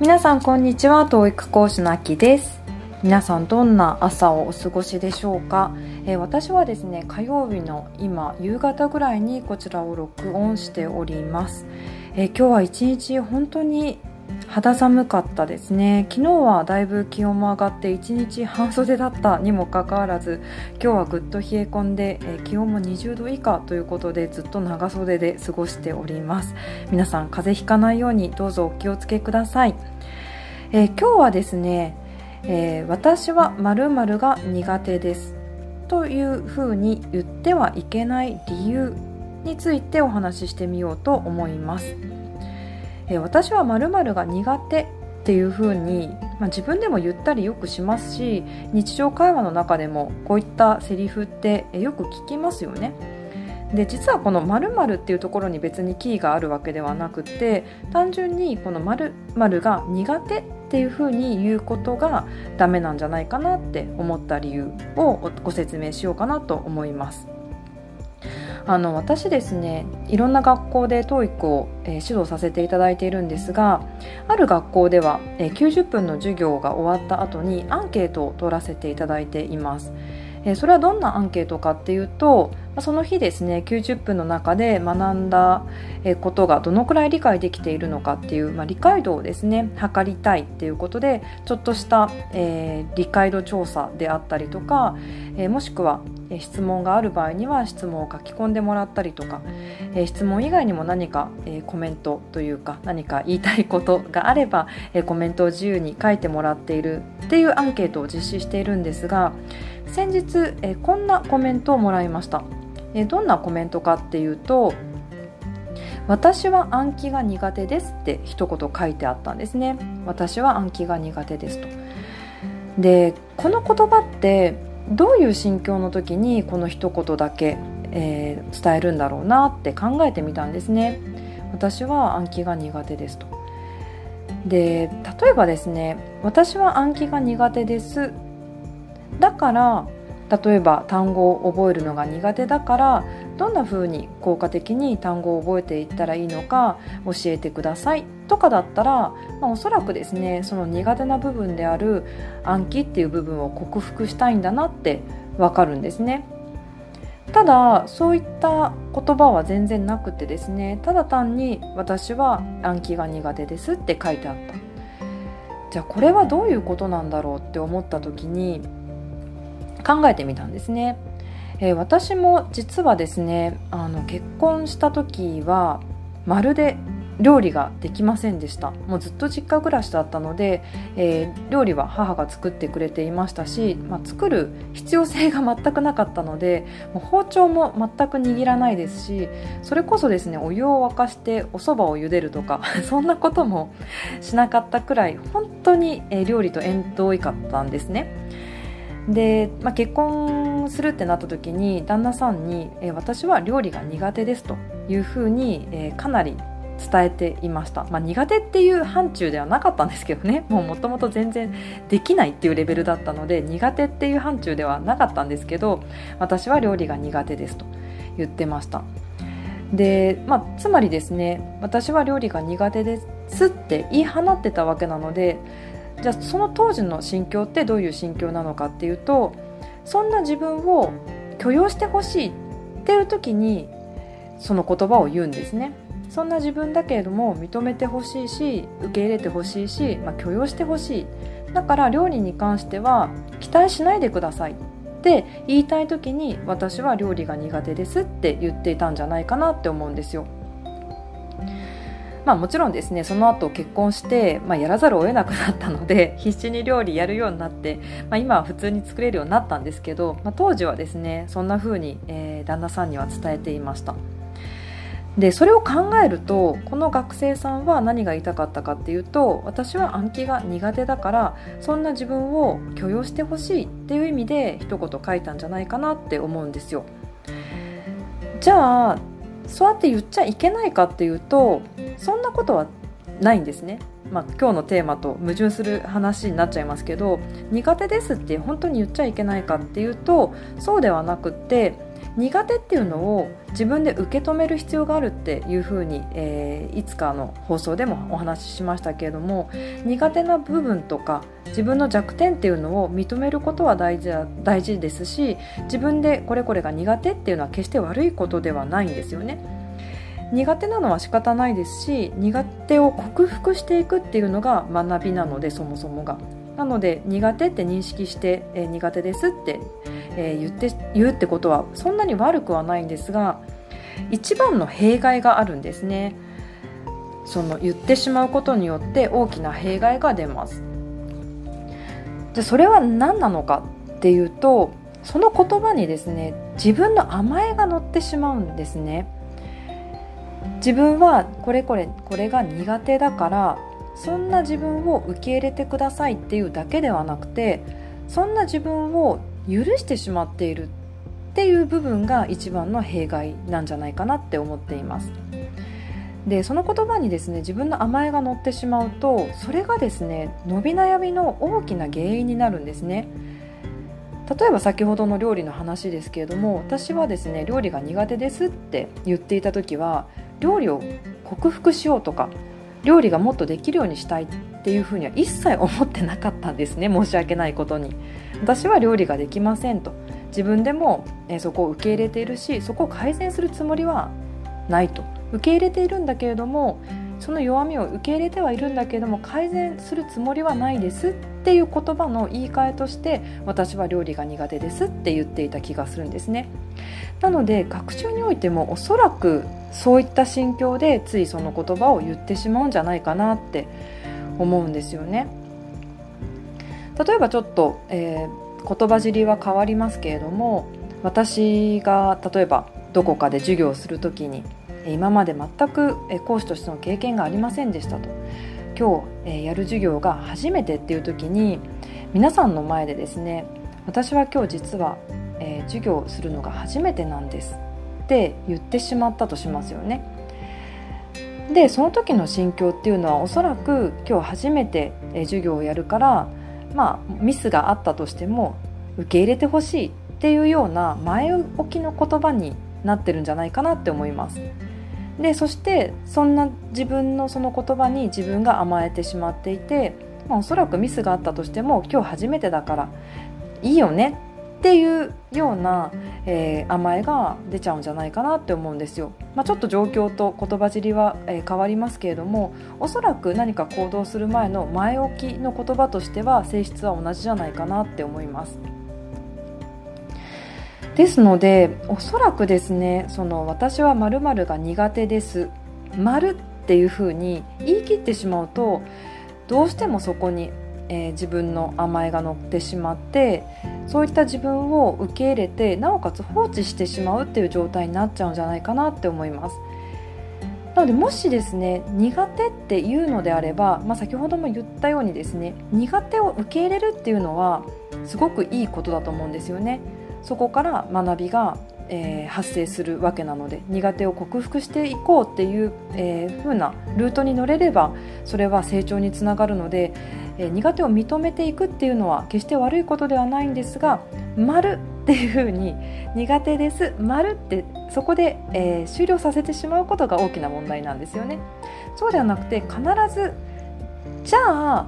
皆さんこんにちは TOEIC 講師のあきです。皆さんどんな朝をお過ごしでしょうか、えー、私はですね火曜日の今夕方ぐらいにこちらを録音しております、えー、今日は一日本当に肌寒かったですね。昨日はだいぶ気温も上がって1日半袖だったにもかかわらず今日はぐっと冷え込んで、え気温も20度以下ということでずっと長袖で過ごしております。皆さん風邪ひかないようにどうぞお気をつけください、えー、今日はですね、えー、私は〇〇が苦手ですというふうに言ってはいけない理由についてお話ししてみようと思いますえ私は〇〇が苦手っていうふうに、まあ、自分でも言ったりよくしますし日常会話の中でもこういったセリフってよく聞きますよね。で実はこの〇〇っていうところに別にキーがあるわけではなくて単純にこの〇〇が苦手っていうふうに言うことがダメなんじゃないかなって思った理由をご説明しようかなと思います。あの私ですねいろんな学校で TOEIC を、えー、指導させていただいているんですがある学校では、えー、90分の授業が終わった後にアンケートを取らせていただいています。えー、それはどんなアンケートかっていうとその日ですね90分の中で学んだことがどのくらい理解できているのかっていう、まあ、理解度をですね測りたいっていうことでちょっとした、えー、理解度調査であったりとか、えー、もしくは質問がある場合には質問を書き込んでもらったりとか、質問以外にも何か、コメントというか何か言いたいことがあれば、コメントを自由に書いてもらっているっていうアンケートを実施しているんですが先日、こんなコメントをもらいました。どんなコメントかっていうと私は暗記が苦手ですって一言書いてあったんですね私は暗記が苦手ですとでこの言葉ってどういう心境の時にこの一言だけ、えー、伝えるんだろうなって考えてみたんですね。私は暗記が苦手ですと。で例えばですね私は暗記が苦手です。だから例えば単語を覚えるのが苦手だからどんな風に効果的に単語を覚えていったらいいのか教えてくださいとかだったら、まあ、おそらくですねその苦手な部分である暗記っていう部分を克服したいんだなってわかるんですね。ただそういった言葉は全然なくてですねただ単に「私は暗記が苦手です」って書いてあったじゃあこれはどういうことなんだろうって思った時に考えてみたんですね。えー、私も実はですねあの結婚した時はまるで料理ができませんでしたもうずっと実家暮らしだったので、えー、料理は母が作ってくれていましたし、まあ、作る必要性が全くなかったのでもう包丁も全く握らないですしそれこそですねお湯を沸かしてお蕎麦を茹でるとか そんなこともしなかったくらい本当に、料理と縁遠いかったんですね。で、まあ、結婚するってなった時に旦那さんに、えー、私は料理が苦手ですというふうに、えー、かなり伝えていました、まあ、苦手っていう範疇ではなかったんですけどね。もともと全然できないっていうレベルだったので苦手っていう範疇ではなかったんですけど私は料理が苦手ですと言ってました。で、まあ、つまりですね私は料理が苦手ですって言い放ってたわけなのでじゃあその当時の心境ってどういう心境なのかっていうとそんな自分を許容してほしいっていう時にその言葉を言うんですね。そんな自分だけれども認めてほしいし受け入れてほしいし、まあ、許容してほしい。だから料理に関しては期待しないでくださいって言いたい時に私は料理が苦手ですって言っていたんじゃないかなって思うんですよ。まあ、もちろんですねその後結婚して、まあ、やらざるを得なくなったので 必死に料理やるようになって、まあ、今は普通に作れるようになったんですけど、まあ、当時はですねそんな風に、えー、旦那さんには伝えていました。でそれを考えるとこの学生さんは何が言いたかったかっていうと私は暗記が苦手だからそんな自分を許容してほしいっていう意味で一言書いたんじゃないかなって思うんですよ。じゃあそうやって言っちゃいけないかっていうとそんなことはないんですね。まあ、今日のテーマと矛盾する話になっちゃいますけど苦手ですって本当に言っちゃいけないかっていうとそうではなくって苦手っていうのを自分で受け止める必要があるっていうふうに、えー、いつかの放送でもお話ししましたけれども苦手な部分とか自分の弱点っていうのを認めることは大事大事ですし自分でこれこれが苦手っていうのは決して悪いことではないんですよね。苦手なのは仕方ないですし苦手を克服していくっていうのが学びなのでそもそもが。なので苦手って認識して、えー、苦手ですって、えー、言って言うってことはそんなに悪くはないんですが一番の弊害があるんですね。その言ってしまうことによって大きな弊害が出ます。じゃそれは何なのかっていうとその言葉にですね自分の甘えが乗ってしまうんですね。自分はこれこれこれが苦手だからそんな自分を受け入れてくださいっていうだけではなくてそんな自分を許してしまっているっていう部分が一番の弊害なんじゃないかなって思っています。でその言葉にですね自分の甘えが乗ってしまうとそれがですね伸び悩みの大きな原因になるんですね。例えば先ほどの料理の話ですけれども私はですね料理が苦手ですって言っていた時は料理を克服しようとか料理がもっとできるようにしたいっていうふうには一切思ってなかったんですね申し訳ないことに。私は料理ができませんと。自分でも、えそこを受け入れているしそこを改善するつもりはないと。受け入れているんだけれどもその弱みを受け入れてはいるんだけれども改善するつもりはないです。っていう言葉の言い換えとして私は料理が苦手ですって言っていた気がするんですね。なので学習においてもおそらくそういった心境でついその言葉を言ってしまうんじゃないかなって思うんですよね。例えばちょっと、えー、言葉尻は変わりますけれども私が例えばどこかで授業をする時に今まで全く講師としての経験がありませんでしたと今日やる授業が初めてっていう時に皆さんの前でですね私は今日実はえ授業するのが初めてなんですって言ってしまったとしますよね。でその時の心境っていうのはおそらく今日初めて授業をやるからまあミスがあったとしても受け入れてほしいっていうような前置きの言葉になってるんじゃないかなって思います。でそしてそんな自分のその言葉に自分が甘えてしまっていて、まあ、おそらくミスがあったとしても今日初めてだからいいよねっていうような、えー、甘えが出ちゃうんじゃないかなって思うんですよ。まあ、ちょっと状況と言葉尻は、えー、変わりますけれどもおそらく何か行動する前の前置きの言葉としては性質は同じじゃないかなって思います。ですのでおそらくですねその私は〇〇が苦手です〇っていうふうに言い切ってしまうとどうしてもそこにえー、自分の甘えが乗ってしまってそういった自分を受け入れてなおかつ放置してしまうっていう状態になっちゃうんじゃないかなって思います。なのでもしですね苦手っていうのであれば、まあ、先ほども言ったようにですね苦手を受け入れるっていうのはすごくいいことだと思うんですよね。そこから学びがえー、発生するわけなので苦手を克服していこうっていう、えー、風なルートに乗れればそれは成長につながるので、えー、苦手を認めていくっていうのは決して悪いことではないんですが「丸っていう風に「苦手です」「丸ってそこで、え終了させてしまうことが大きな問題なんですよね。そうではなくて必ずじゃあ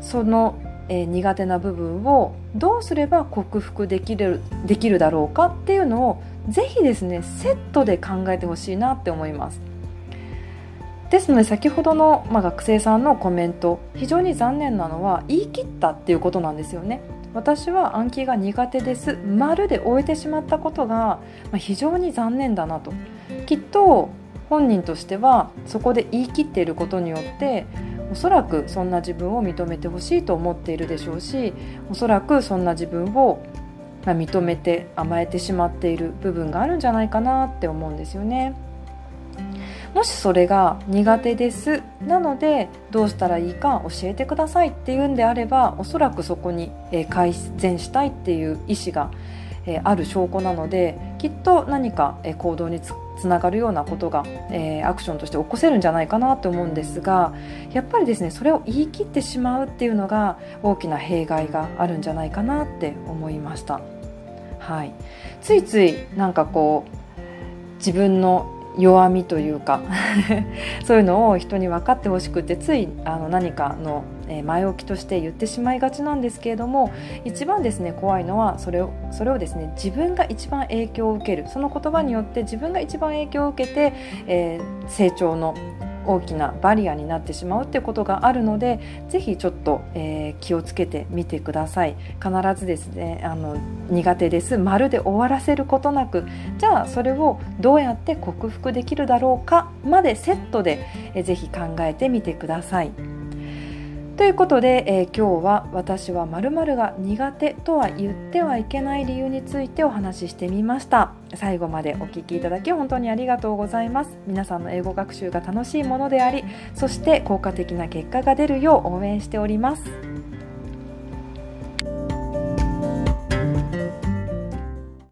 そのえー、苦手な部分をどうすれば克服できるできるだろうかっていうのをぜひですねセットで考えてほしいなって思います。ですので先ほどの、まあ、学生さんのコメント非常に残念なのは言い切ったっていうことなんですよね。私は暗記が苦手です。丸で終えてしまったことが、まあ、非常に残念だなと。きっと本人としてはそこで言い切っていることによっておそらくそんな自分を認めてほしいと思っているでしょうしおそらくそんな自分を認めて甘えてしまっている部分があるんじゃないかなって思うんですよね。もしそれが苦手ですなのでどうしたらいいか教えてくださいっていうんであればおそらくそこに改善したいっていう意思がある証拠なのできっと何か行動につながるようなことが、えー、アクションとして起こせるんじゃないかなと思うんですがやっぱりですねそれを言い切ってしまうっていうのが大きな弊害があるんじゃないかなって思いました。はい、ついついなんかこう自分の弱みというか そういうのを人に分かってほしくてついあの何かの前置きとして言ってしまいがちなんですけれども一番ですね怖いのはそれをそれをですね自分が一番影響を受ける。その言葉によって自分が一番影響を受けて、えー、成長の大きなバリアになってしまうってことがあるので是非ちょっと、えー、気をつけてみてください必ずですねあの苦手ですまるで終わらせることなくじゃあそれをどうやって克服できるだろうかまでセットで、えー、ぜひ考えてみてください。ということで、えー、今日は私は〇〇が苦手とは言ってはいけない理由についてお話ししてみました。最後までお聞きいただき本当にありがとうございます。皆さんの英語学習が楽しいものでありそして効果的な結果が出るよう応援しております。